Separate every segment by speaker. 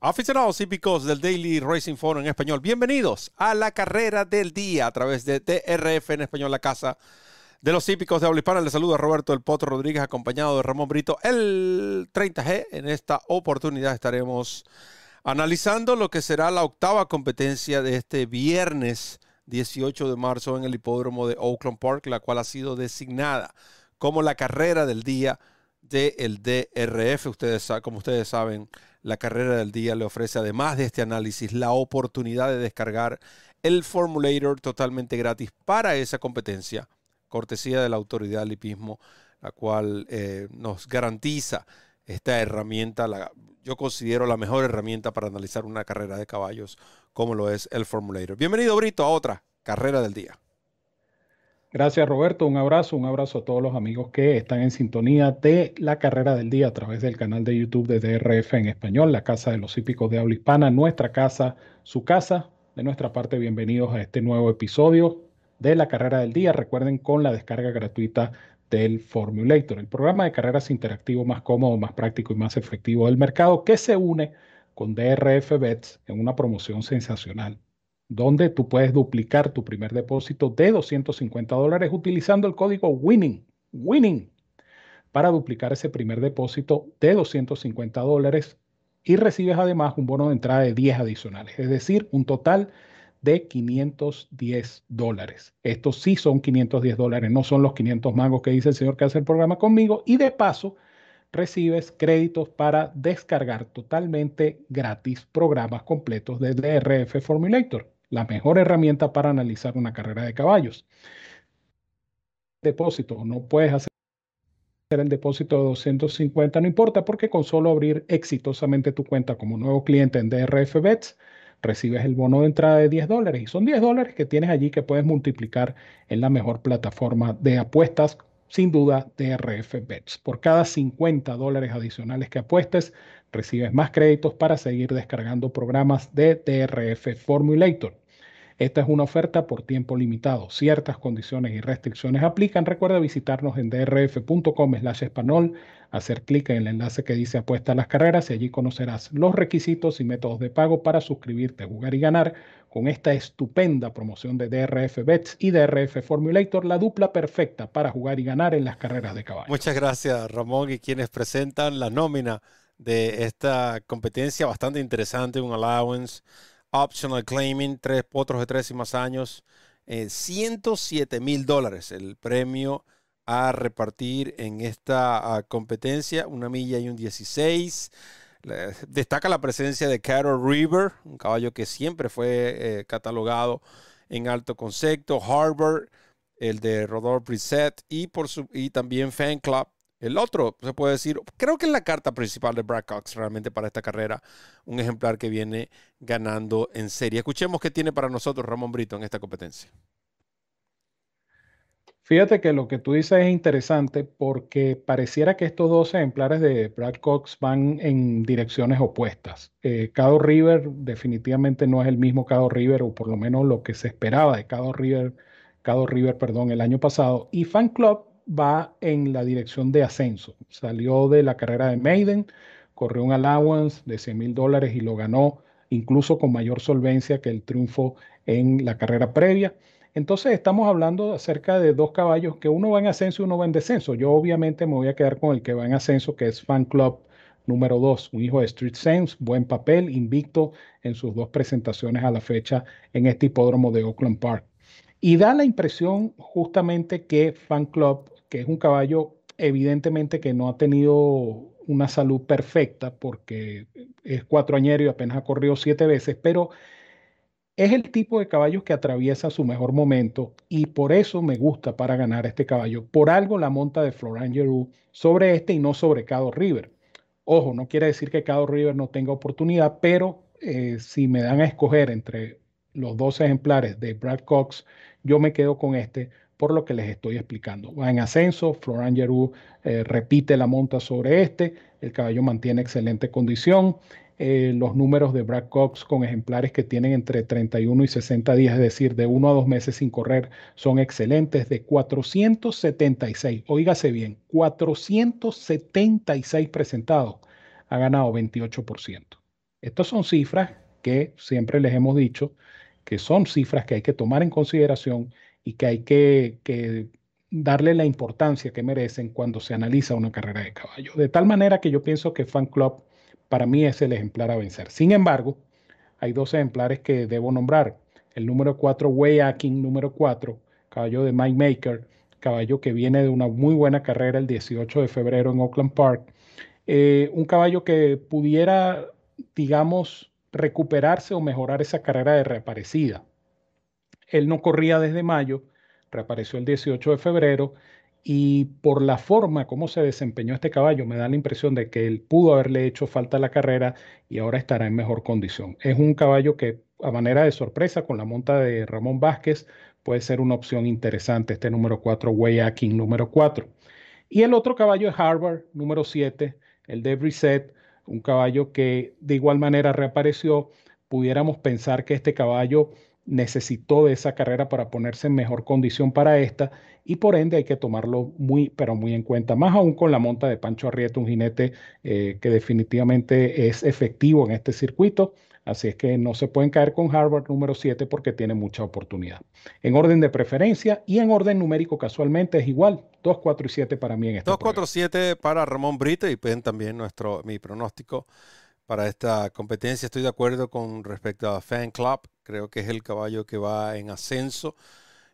Speaker 1: Aficionados hípicos del Daily Racing Forum en español, bienvenidos a la carrera del día a través de TRF en español, la casa de los hípicos de habla hispana. Les saluda Roberto El Potro Rodríguez, acompañado de Ramón Brito, el 30G. En esta oportunidad estaremos analizando lo que será la octava competencia de este viernes 18 de marzo en el hipódromo de Oakland Park, la cual ha sido designada como la carrera del día del DRF. Ustedes, como ustedes saben, la carrera del día le ofrece, además de este análisis, la oportunidad de descargar el Formulator totalmente gratis para esa competencia, cortesía de la autoridad del hipismo, la cual eh, nos garantiza esta herramienta, la, yo considero la mejor herramienta para analizar una carrera de caballos, como lo es el Formulator. Bienvenido, Brito, a otra carrera del día.
Speaker 2: Gracias Roberto, un abrazo, un abrazo a todos los amigos que están en sintonía de la carrera del día a través del canal de YouTube de DRF en español, la casa de los hípicos de habla hispana, nuestra casa, su casa. De nuestra parte, bienvenidos a este nuevo episodio de la carrera del día. Recuerden con la descarga gratuita del Formulator, el programa de carreras interactivo más cómodo, más práctico y más efectivo del mercado que se une con DRF Bets en una promoción sensacional donde tú puedes duplicar tu primer depósito de 250 dólares utilizando el código WINNING, WINNING, para duplicar ese primer depósito de 250 dólares y recibes además un bono de entrada de 10 adicionales, es decir, un total de 510 dólares. Estos sí son 510 dólares, no son los 500 mangos que dice el señor que hace el programa conmigo y de paso recibes créditos para descargar totalmente gratis programas completos de DRF Formulator la mejor herramienta para analizar una carrera de caballos. Depósito, no puedes hacer el depósito de 250, no importa, porque con solo abrir exitosamente tu cuenta como nuevo cliente en DRF Bets, recibes el bono de entrada de 10 dólares y son 10 dólares que tienes allí que puedes multiplicar en la mejor plataforma de apuestas, sin duda DRF Bets. Por cada 50 dólares adicionales que apuestes, recibes más créditos para seguir descargando programas de DRF Formulator. Esta es una oferta por tiempo limitado. Ciertas condiciones y restricciones aplican. Recuerda visitarnos en drf.com slash español, hacer clic en el enlace que dice apuesta a las carreras y allí conocerás los requisitos y métodos de pago para suscribirte, jugar y ganar con esta estupenda promoción de DRF Bets y DRF Formulator, la dupla perfecta para jugar y ganar en las carreras de caballo.
Speaker 1: Muchas gracias Ramón y quienes presentan la nómina de esta competencia bastante interesante, un allowance optional claiming, tres potros de tres y más años, 107 eh, mil dólares el premio a repartir en esta ah, competencia, una milla y un 16. Destaca la presencia de Carol River, un caballo que siempre fue eh, catalogado en alto concepto, Harvard, el de Rodolphe Brissett y, por su, y también Fan Club el otro, se puede decir, creo que es la carta principal de Brad Cox realmente para esta carrera, un ejemplar que viene ganando en serie. Escuchemos qué tiene para nosotros Ramón Brito en esta competencia.
Speaker 2: Fíjate que lo que tú dices es interesante porque pareciera que estos dos ejemplares de Brad Cox van en direcciones opuestas. Eh, Cado River definitivamente no es el mismo Cado River, o por lo menos lo que se esperaba de Cado River, Cado River, perdón, el año pasado. Y Fan Club va en la dirección de ascenso. Salió de la carrera de Maiden, corrió un allowance de 100 mil dólares y lo ganó incluso con mayor solvencia que el triunfo en la carrera previa. Entonces estamos hablando acerca de dos caballos que uno va en ascenso y uno va en descenso. Yo obviamente me voy a quedar con el que va en ascenso, que es Fan Club número 2, un hijo de Street Sense, buen papel, invicto en sus dos presentaciones a la fecha en este hipódromo de Oakland Park. Y da la impresión justamente que Fan Club que es un caballo evidentemente que no ha tenido una salud perfecta porque es cuatro añero y apenas ha corrido siete veces, pero es el tipo de caballo que atraviesa su mejor momento y por eso me gusta para ganar este caballo. Por algo la monta de Florent sobre este y no sobre Cado River. Ojo, no quiere decir que Cado River no tenga oportunidad, pero eh, si me dan a escoger entre los dos ejemplares de Brad Cox, yo me quedo con este por lo que les estoy explicando. Va en ascenso, Florent eh, repite la monta sobre este, el caballo mantiene excelente condición. Eh, los números de Brad Cox con ejemplares que tienen entre 31 y 60 días, es decir, de uno a dos meses sin correr, son excelentes, de 476, oígase bien, 476 presentados, ha ganado 28%. Estas son cifras que siempre les hemos dicho que son cifras que hay que tomar en consideración y que hay que, darle la importancia que merecen cuando se analiza una carrera de caballo. De tal manera que yo pienso que Fan Club para mí es el ejemplar a vencer. Sin embargo, hay dos ejemplares que debo nombrar. El número 4, Way Akin, número 4, caballo de Mike Maker, caballo que viene de una muy buena carrera el 18 de febrero en Oakland Park. Eh, un caballo que pudiera, digamos, recuperarse o mejorar esa carrera de reaparecida. Él no corría desde mayo, reapareció el 18 de febrero y por la forma como se desempeñó este caballo me da la impresión de que él pudo haberle hecho falta a la carrera y ahora estará en mejor condición. Es un caballo que a manera de sorpresa con la monta de Ramón Vázquez puede ser una opción interesante este número 4, Way King número 4. Y el otro caballo es Harvard número 7, el de Brissett, un caballo que de igual manera reapareció. Pudiéramos pensar que este caballo necesitó de esa carrera para ponerse en mejor condición para esta y por ende hay que tomarlo muy, pero muy en cuenta, más aún con la monta de Pancho Arrieta, un jinete eh, que definitivamente es efectivo en este circuito. Así es que no se pueden caer con Harvard número 7 porque tiene mucha oportunidad. En orden de preferencia y en orden numérico casualmente es igual. 2, 4 y 7 para mí en este
Speaker 1: 2, 4, 7 para Ramón Brito y ven también nuestro, mi pronóstico para esta competencia. Estoy de acuerdo con respecto a Fan Club. Creo que es el caballo que va en ascenso.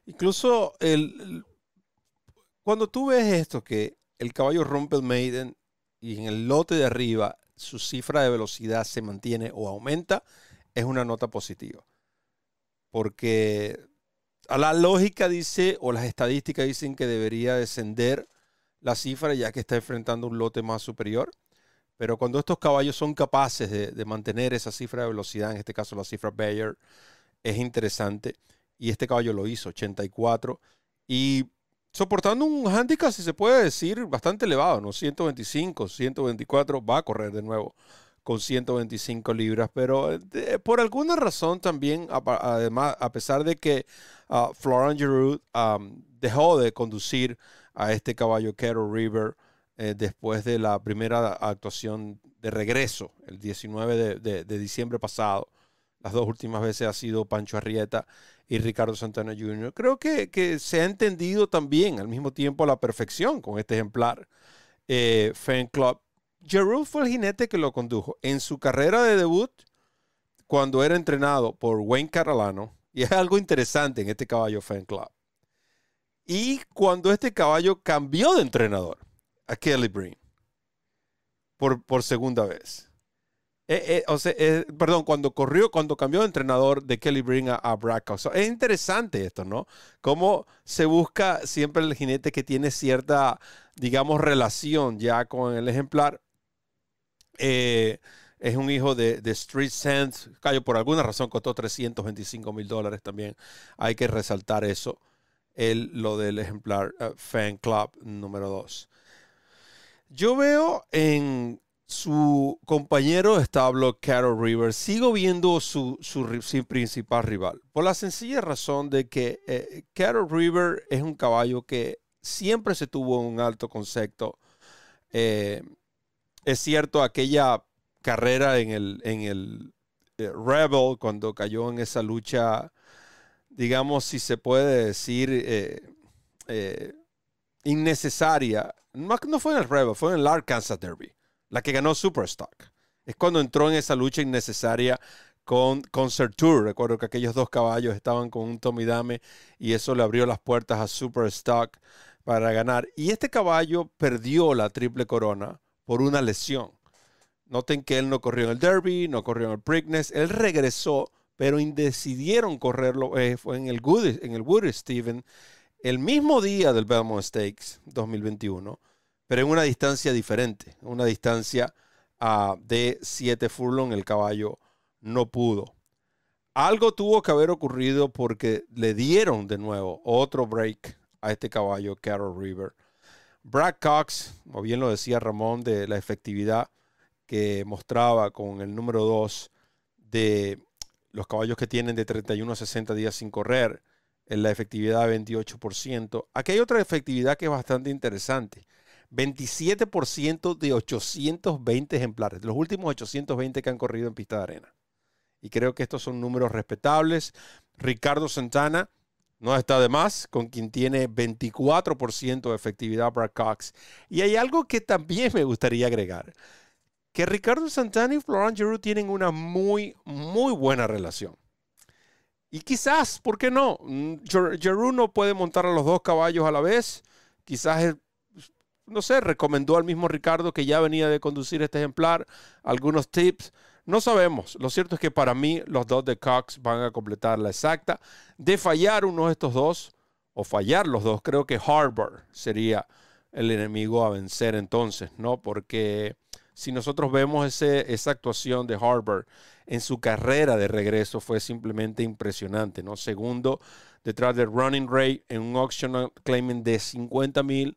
Speaker 1: Incluso el, cuando tú ves esto, que el caballo rompe el maiden y en el lote de arriba su cifra de velocidad se mantiene o aumenta, es una nota positiva. Porque a la lógica dice, o las estadísticas dicen que debería descender la cifra ya que está enfrentando un lote más superior. Pero cuando estos caballos son capaces de, mantener esa cifra de velocidad, en este caso la cifra Bayer, es interesante. Y este caballo lo hizo, 84. Y soportando un handicap, si se puede decir, bastante elevado, ¿no? 125, 124, va a correr de nuevo con 125 libras, pero por alguna razón también, además, a pesar de que uh, Florent Giroud dejó de conducir a este caballo Kettle River eh, después de la primera actuación de regreso, el 19 de, diciembre pasado, las dos últimas veces ha sido Pancho Arrieta y Ricardo Santana Jr. Creo que, se ha entendido también al mismo tiempo a la perfección con este ejemplar eh, Fan Club. Giroud fue el jinete que lo condujo en su carrera de debut cuando era entrenado por Wayne Carolano. Y es algo interesante en este caballo Fan Club. Y cuando este caballo cambió de entrenador a Kelly Breen por, por segunda vez. Eh, eh, o sea, eh, perdón, cuando corrió, cuando cambió de entrenador de Kelly Bring a, a es interesante esto, ¿no? Cómo se busca siempre el jinete que tiene cierta, digamos, relación ya con el ejemplar. es un hijo de, Street Sense. Cayo, por alguna razón costó 325 mil dólares también. Hay que resaltar eso. El, lo del ejemplar Fan Club número 2. Yo veo en su compañero de establo, Carol River, sigo viendo su, su, principal rival. Por la sencilla razón de que eh, Carol River es un caballo que siempre se tuvo un alto concepto. Eh, es cierto, aquella carrera en el, en el eh, Rebel, cuando cayó en esa lucha, digamos, si se puede decir, innecesaria. No, no fue en el Rebel, fue en el Arkansas Derby la que ganó Superstock. Es cuando entró en esa lucha innecesaria con Concert Tour. Recuerdo que aquellos dos caballos estaban con un Tommy Dame y eso le abrió las puertas a Superstock para ganar. Y este caballo perdió la triple corona por una lesión. Noten que él no corrió en el Derby, no corrió en el Preakness. Él regresó, pero decidieron correrlo eh, fue en el, Woody, en el Woody Steven el mismo día del Belmont Stakes 2021 pero en una distancia diferente, una distancia uh, de 7 furlong, el caballo no pudo. Algo tuvo que haber ocurrido porque le dieron de nuevo otro break a este caballo, Carol River. Brad Cox, como bien lo decía Ramón, de la efectividad que mostraba con el número 2 de los caballos que tienen de 31 a 60 días sin correr, la efectividad de 28%. Aquí hay otra efectividad que es bastante interesante. 27% de 820 ejemplares, los últimos 820 que han corrido en pista de arena. Y creo que estos son números respetables. Ricardo Santana no está de más, con quien tiene 24% de efectividad Brad Cox. Y hay algo que también me gustaría agregar, que Ricardo Santana y Florent Giroux tienen una muy, muy buena relación. Y quizás, ¿por qué no? Mm, Giroux no puede montar a los dos caballos a la vez. Quizás, no sé, recomendó al mismo Ricardo que ya venía de conducir este ejemplar, algunos tips. No sabemos. Lo cierto es que para mí los dos de Cox van a completar la exacta. De fallar uno de estos dos, o fallar los dos, creo que Harbour sería el enemigo a vencer entonces, ¿no? Porque si nosotros vemos ese, esa actuación de Harbour en su carrera de regreso fue simplemente impresionante, ¿no? Segundo, detrás de Running Ray en un auction claiming de 50 mil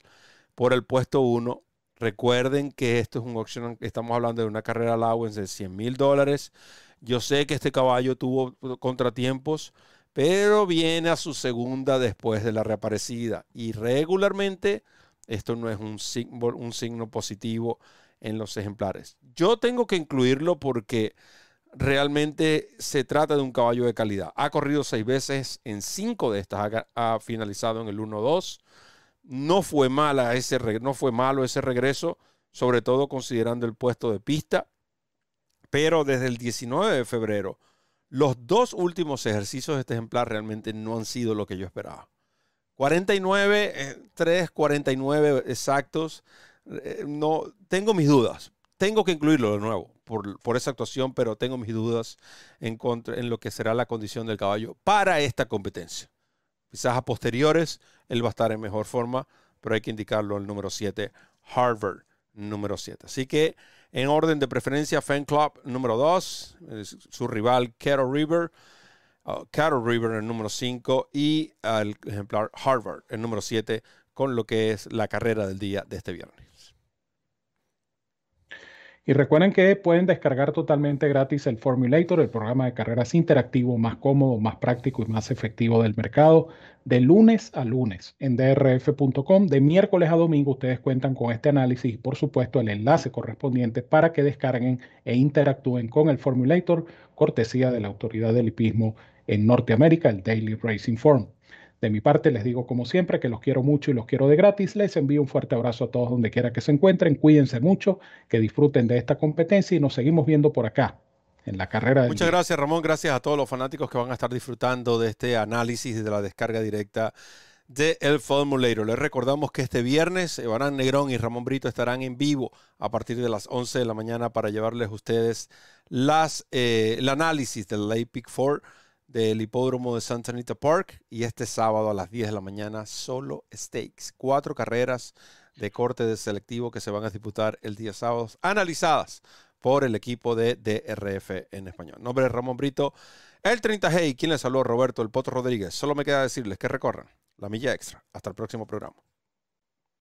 Speaker 1: por el puesto 1 Recuerden que esto es un auction, estamos hablando de una carrera allowance de 100 mil dólares. Yo sé que este caballo tuvo contratiempos, pero viene a su segunda después de la reaparecida. Y regularmente esto no es un un signo positivo en los ejemplares. Yo tengo que incluirlo porque realmente se trata de un caballo de calidad. Ha corrido seis veces, en cinco de estas ha, finalizado en el 1-2. No fue, no fue malo ese regreso, sobre todo considerando el puesto de pista. Pero desde el 19 de febrero, los dos últimos ejercicios de este ejemplar realmente no han sido lo que yo esperaba. 49, 3, 49 exactos. Eh, no, tengo mis dudas. Tengo que incluirlo de nuevo por, esa actuación, pero tengo mis dudas en, lo que será la condición del caballo para esta competencia. Quizás a posteriores él va a estar en mejor forma, pero hay que indicarlo el número 7, Harvard número 7. Así que en orden de preferencia, Fan Club número 2, su rival Cattle River, uh, River el número 5 y el ejemplar Harvard el número 7 con lo que es la carrera del día de este viernes.
Speaker 2: Y recuerden que pueden descargar totalmente gratis el Formulator, el programa de carreras interactivo más cómodo, más práctico y más efectivo del mercado, de lunes a lunes en drf.com. De miércoles a domingo ustedes cuentan con este análisis y por supuesto el enlace correspondiente para que descarguen e interactúen con el Formulator, cortesía de la autoridad del hipismo en Norteamérica, el Daily Racing Form. De mi parte les digo como siempre que los quiero mucho y los quiero de gratis. Les envío un fuerte abrazo a todos donde quiera que se encuentren. Cuídense mucho, que disfruten de esta competencia y nos seguimos viendo por acá en la carrera.
Speaker 1: Del Muchas gracias Ramón, gracias a todos los fanáticos que van a estar disfrutando de este análisis de la descarga directa de El Formulator. Les recordamos que este viernes Evarán Negrón y Ramón Brito estarán en vivo a partir de las 11 de la mañana para llevarles a ustedes las, eh, el análisis del Lake Pick 4 del hipódromo de Santa Anita Park y este sábado a las 10 de la mañana solo stakes. Cuatro carreras de corte de selectivo que se van a disputar el día sábado, analizadas por el equipo de DRF en español. Nombre Ramón Brito, el 30G y quien les habló Roberto El Potro Rodríguez. Solo me queda decirles que recorran la milla extra. Hasta el próximo programa.